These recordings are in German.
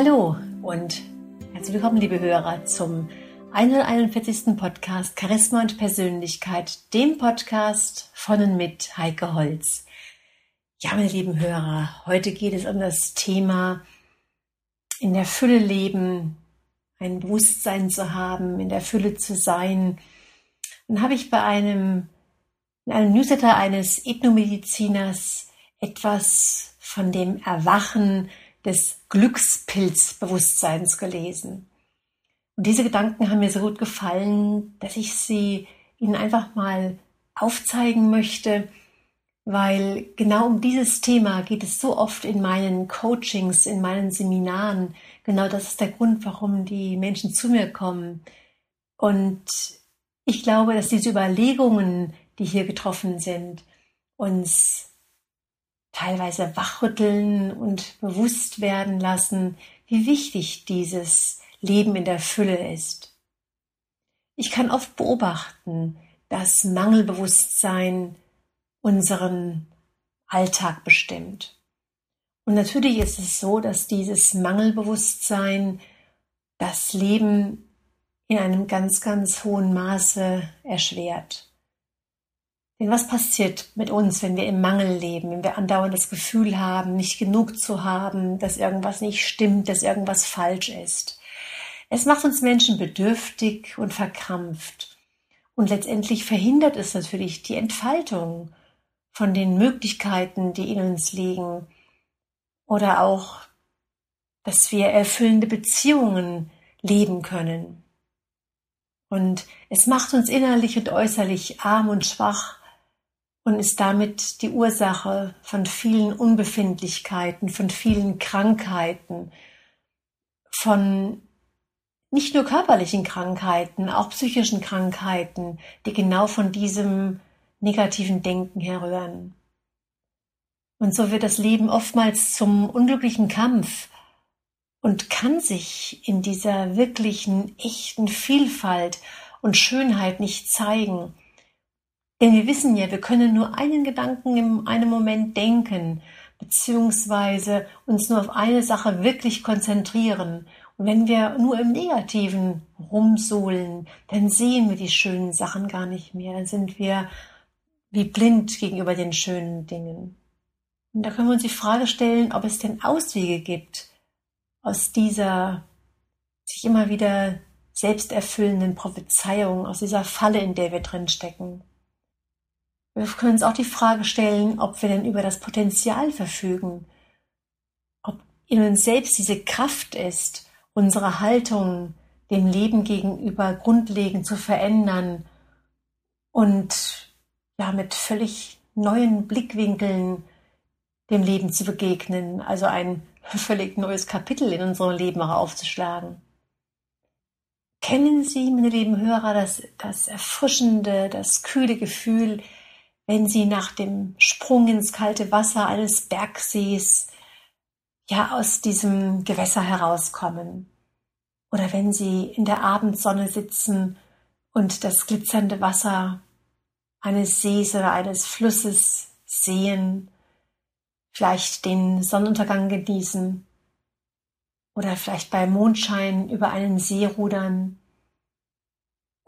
Hallo und herzlich willkommen, liebe Hörer, zum 141. Podcast Charisma und Persönlichkeit, dem Podcast von und mit Heike Holz. Ja, meine lieben Hörer, heute geht es um das Thema in der Fülle leben, ein Bewusstsein zu haben, in der Fülle zu sein. Dann habe ich bei einem, in einem Newsletter eines Ethnomediziners etwas von dem Erwachen des Glückspilzbewusstseins gelesen. Und diese Gedanken haben mir so gut gefallen, dass ich sie Ihnen einfach mal aufzeigen möchte, weil genau um dieses Thema geht es so oft in meinen Coachings, in meinen Seminaren. Genau das ist der Grund, warum die Menschen zu mir kommen. Und ich glaube, dass diese Überlegungen, die hier getroffen sind, uns teilweise wachrütteln und bewusst werden lassen, wie wichtig dieses Leben in der Fülle ist. Ich kann oft beobachten, dass Mangelbewusstsein unseren Alltag bestimmt. Und natürlich ist es so, dass dieses Mangelbewusstsein das Leben in einem ganz, ganz hohen Maße erschwert. Denn was passiert mit uns, wenn wir im Mangel leben, wenn wir andauernd das Gefühl haben, nicht genug zu haben, dass irgendwas nicht stimmt, dass irgendwas falsch ist? Es macht uns Menschen bedürftig und verkrampft. Und letztendlich verhindert es natürlich die Entfaltung von den Möglichkeiten, die in uns liegen. Oder auch, dass wir erfüllende Beziehungen leben können. Und es macht uns innerlich und äußerlich arm und schwach und ist damit die Ursache von vielen Unbefindlichkeiten, von vielen Krankheiten, von nicht nur körperlichen Krankheiten, auch psychischen Krankheiten, die genau von diesem negativen Denken herrühren. Und so wird das Leben oftmals zum unglücklichen Kampf und kann sich in dieser wirklichen, echten Vielfalt und Schönheit nicht zeigen, denn wir wissen ja, wir können nur einen Gedanken in einem Moment denken, beziehungsweise uns nur auf eine Sache wirklich konzentrieren. Und wenn wir nur im Negativen rumsohlen, dann sehen wir die schönen Sachen gar nicht mehr. Dann sind wir wie blind gegenüber den schönen Dingen. Und da können wir uns die Frage stellen, ob es denn Auswege gibt aus dieser sich immer wieder selbsterfüllenden Prophezeiung, aus dieser Falle, in der wir drin stecken. Wir können uns auch die Frage stellen, ob wir denn über das Potenzial verfügen, ob in uns selbst diese Kraft ist, unsere Haltung dem Leben gegenüber grundlegend zu verändern und ja mit völlig neuen Blickwinkeln dem Leben zu begegnen, also ein völlig neues Kapitel in unserem Leben auch aufzuschlagen. Kennen Sie, meine lieben Hörer, das, das erfrischende, das kühle Gefühl, wenn sie nach dem Sprung ins kalte Wasser eines Bergsees ja aus diesem Gewässer herauskommen. Oder wenn sie in der Abendsonne sitzen und das glitzernde Wasser eines Sees oder eines Flusses sehen, vielleicht den Sonnenuntergang genießen oder vielleicht bei Mondschein über einen See rudern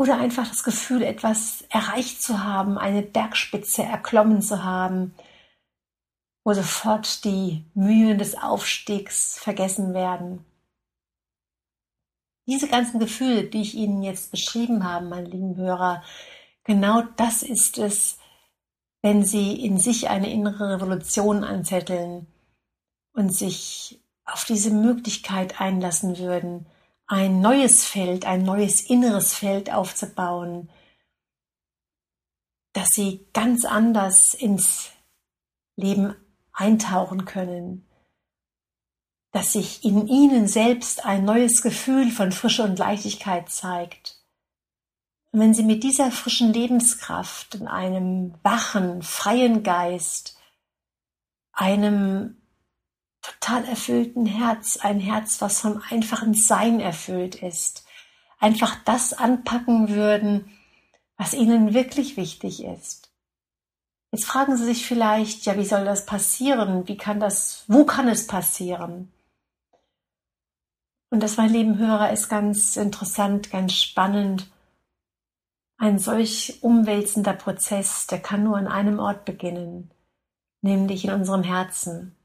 oder einfach das Gefühl, etwas erreicht zu haben, eine Bergspitze erklommen zu haben, wo sofort die Mühen des Aufstiegs vergessen werden. Diese ganzen Gefühle, die ich Ihnen jetzt beschrieben habe, meine lieben Hörer, genau das ist es, wenn Sie in sich eine innere Revolution anzetteln und sich auf diese Möglichkeit einlassen würden, ein neues Feld, ein neues inneres Feld aufzubauen, dass sie ganz anders ins Leben eintauchen können, dass sich in ihnen selbst ein neues Gefühl von Frische und Leichtigkeit zeigt. Und wenn sie mit dieser frischen Lebenskraft und einem wachen, freien Geist, einem total erfüllten Herz, ein Herz, was vom einfachen Sein erfüllt ist, einfach das anpacken würden, was ihnen wirklich wichtig ist. Jetzt fragen Sie sich vielleicht, ja, wie soll das passieren? Wie kann das, wo kann es passieren? Und das, mein lieben Hörer, ist ganz interessant, ganz spannend. Ein solch umwälzender Prozess, der kann nur an einem Ort beginnen, nämlich in unserem Herzen.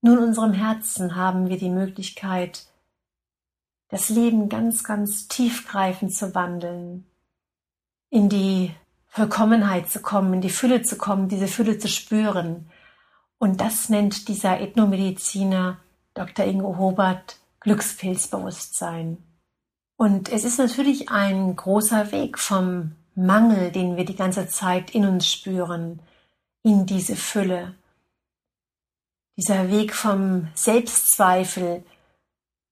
Nur in unserem Herzen haben wir die Möglichkeit, das Leben ganz, ganz tiefgreifend zu wandeln, in die Vollkommenheit zu kommen, in die Fülle zu kommen, diese Fülle zu spüren. Und das nennt dieser Ethnomediziner Dr. Ingo Hobart Glückspilzbewusstsein. Und es ist natürlich ein großer Weg vom Mangel, den wir die ganze Zeit in uns spüren, in diese Fülle. Dieser Weg vom Selbstzweifel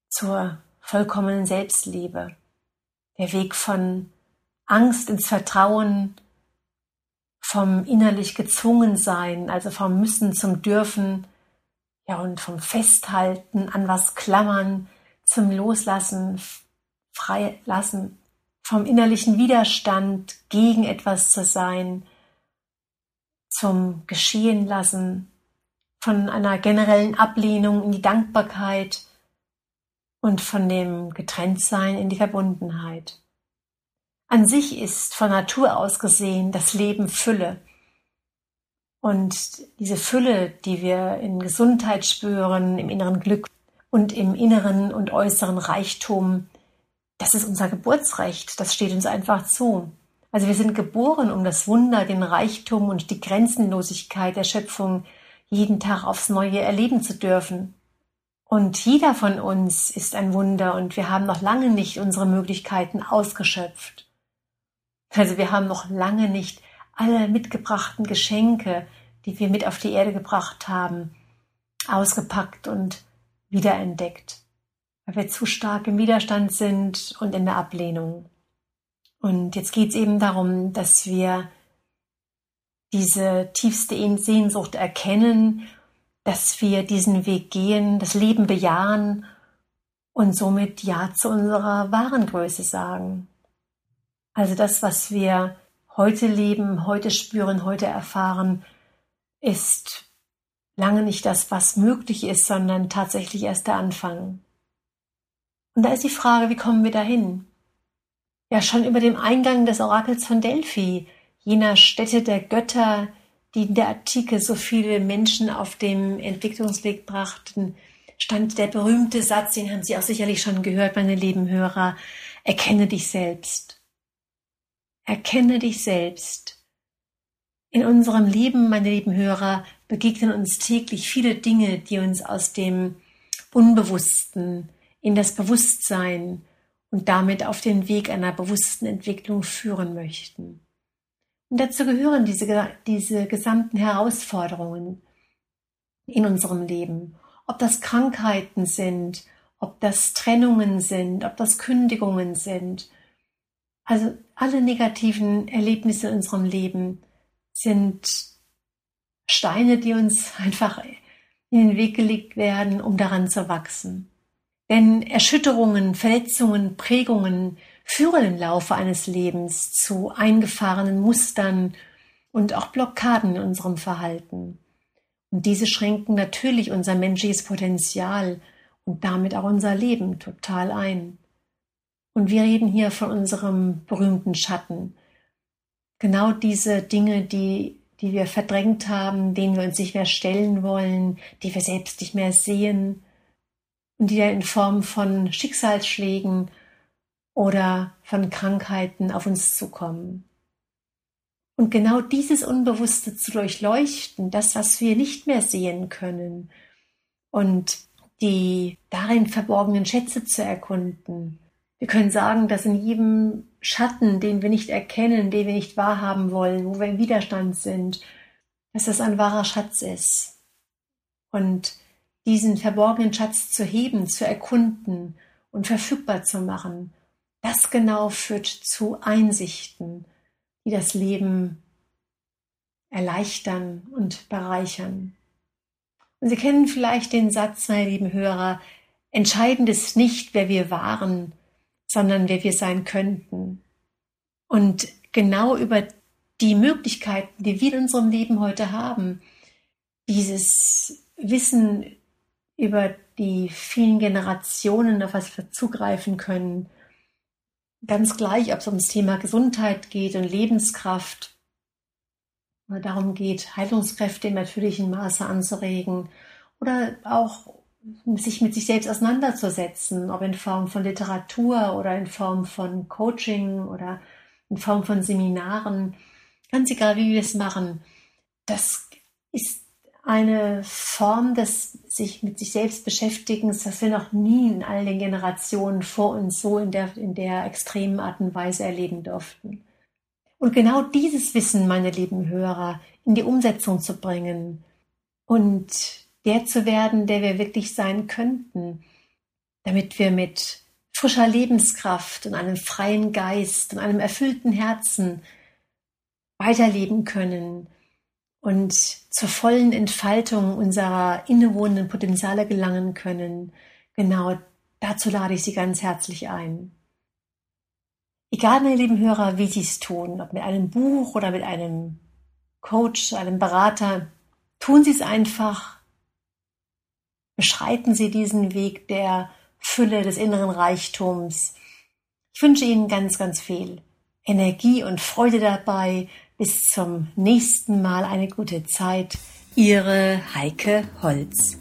zur vollkommenen Selbstliebe. Der Weg von Angst ins Vertrauen, vom innerlich gezwungen sein, also vom Müssen zum Dürfen, ja, und vom Festhalten an was klammern zum Loslassen, freilassen, vom innerlichen Widerstand gegen etwas zu sein, zum Geschehen lassen, von einer generellen Ablehnung in die Dankbarkeit und von dem Getrenntsein in die Verbundenheit. An sich ist von Natur aus gesehen das Leben Fülle. Und diese Fülle, die wir in Gesundheit spüren, im inneren Glück und im inneren und äußeren Reichtum, das ist unser Geburtsrecht, das steht uns einfach zu. Also wir sind geboren, um das Wunder, den Reichtum und die Grenzenlosigkeit der Schöpfung jeden Tag aufs Neue erleben zu dürfen. Und jeder von uns ist ein Wunder und wir haben noch lange nicht unsere Möglichkeiten ausgeschöpft. Also wir haben noch lange nicht alle mitgebrachten Geschenke, die wir mit auf die Erde gebracht haben, ausgepackt und wiederentdeckt, weil wir zu stark im Widerstand sind und in der Ablehnung. Und jetzt geht es eben darum, dass wir diese tiefste Sehnsucht erkennen, dass wir diesen Weg gehen, das Leben bejahen und somit Ja zu unserer wahren Größe sagen. Also das, was wir heute leben, heute spüren, heute erfahren, ist lange nicht das, was möglich ist, sondern tatsächlich erst der Anfang. Und da ist die Frage, wie kommen wir dahin? Ja, schon über dem Eingang des Orakels von Delphi, jener Stätte der Götter, die in der Antike so viele Menschen auf dem Entwicklungsweg brachten, stand der berühmte Satz, den haben Sie auch sicherlich schon gehört, meine lieben Hörer, erkenne dich selbst. Erkenne dich selbst. In unserem Leben, meine lieben Hörer, begegnen uns täglich viele Dinge, die uns aus dem Unbewussten in das Bewusstsein und damit auf den Weg einer bewussten Entwicklung führen möchten. Und dazu gehören diese, diese gesamten Herausforderungen in unserem Leben. Ob das Krankheiten sind, ob das Trennungen sind, ob das Kündigungen sind, also alle negativen Erlebnisse in unserem Leben sind Steine, die uns einfach in den Weg gelegt werden, um daran zu wachsen. Denn Erschütterungen, Verletzungen, Prägungen führen im Laufe eines Lebens zu eingefahrenen Mustern und auch Blockaden in unserem Verhalten. Und diese schränken natürlich unser menschliches Potenzial und damit auch unser Leben total ein. Und wir reden hier von unserem berühmten Schatten. Genau diese Dinge, die, die wir verdrängt haben, denen wir uns nicht mehr stellen wollen, die wir selbst nicht mehr sehen und die ja in Form von Schicksalsschlägen oder von Krankheiten auf uns zukommen. Und genau dieses Unbewusste zu durchleuchten, das, was wir nicht mehr sehen können, und die darin verborgenen Schätze zu erkunden, wir können sagen, dass in jedem Schatten, den wir nicht erkennen, den wir nicht wahrhaben wollen, wo wir im Widerstand sind, dass das ein wahrer Schatz ist. Und diesen verborgenen Schatz zu heben, zu erkunden und verfügbar zu machen, das genau führt zu Einsichten, die das Leben erleichtern und bereichern. Und Sie kennen vielleicht den Satz, meine lieben Hörer, entscheidend ist nicht, wer wir waren, sondern wer wir sein könnten. Und genau über die Möglichkeiten, die wir in unserem Leben heute haben, dieses Wissen über die vielen Generationen, auf was wir zugreifen können. Ganz gleich, ob es ums Thema Gesundheit geht und Lebenskraft. Oder darum geht, Heilungskräfte im natürlichen Maße anzuregen. Oder auch sich mit sich selbst auseinanderzusetzen, ob in Form von Literatur oder in Form von Coaching oder in Form von Seminaren, ganz egal, wie wir es machen. Das ist eine Form des sich mit sich selbst beschäftigens, das wir noch nie in all den Generationen vor uns so in der, in der extremen Art und Weise erleben durften. Und genau dieses Wissen, meine lieben Hörer, in die Umsetzung zu bringen und der zu werden, der wir wirklich sein könnten, damit wir mit frischer Lebenskraft und einem freien Geist und einem erfüllten Herzen weiterleben können und zur vollen Entfaltung unserer innewohnenden Potenziale gelangen können. Genau dazu lade ich Sie ganz herzlich ein. Egal, meine lieben Hörer, wie Sie es tun, ob mit einem Buch oder mit einem Coach, einem Berater, tun Sie es einfach. Beschreiten Sie diesen Weg der Fülle des inneren Reichtums. Ich wünsche Ihnen ganz, ganz viel Energie und Freude dabei. Bis zum nächsten Mal eine gute Zeit. Ihre Heike Holz.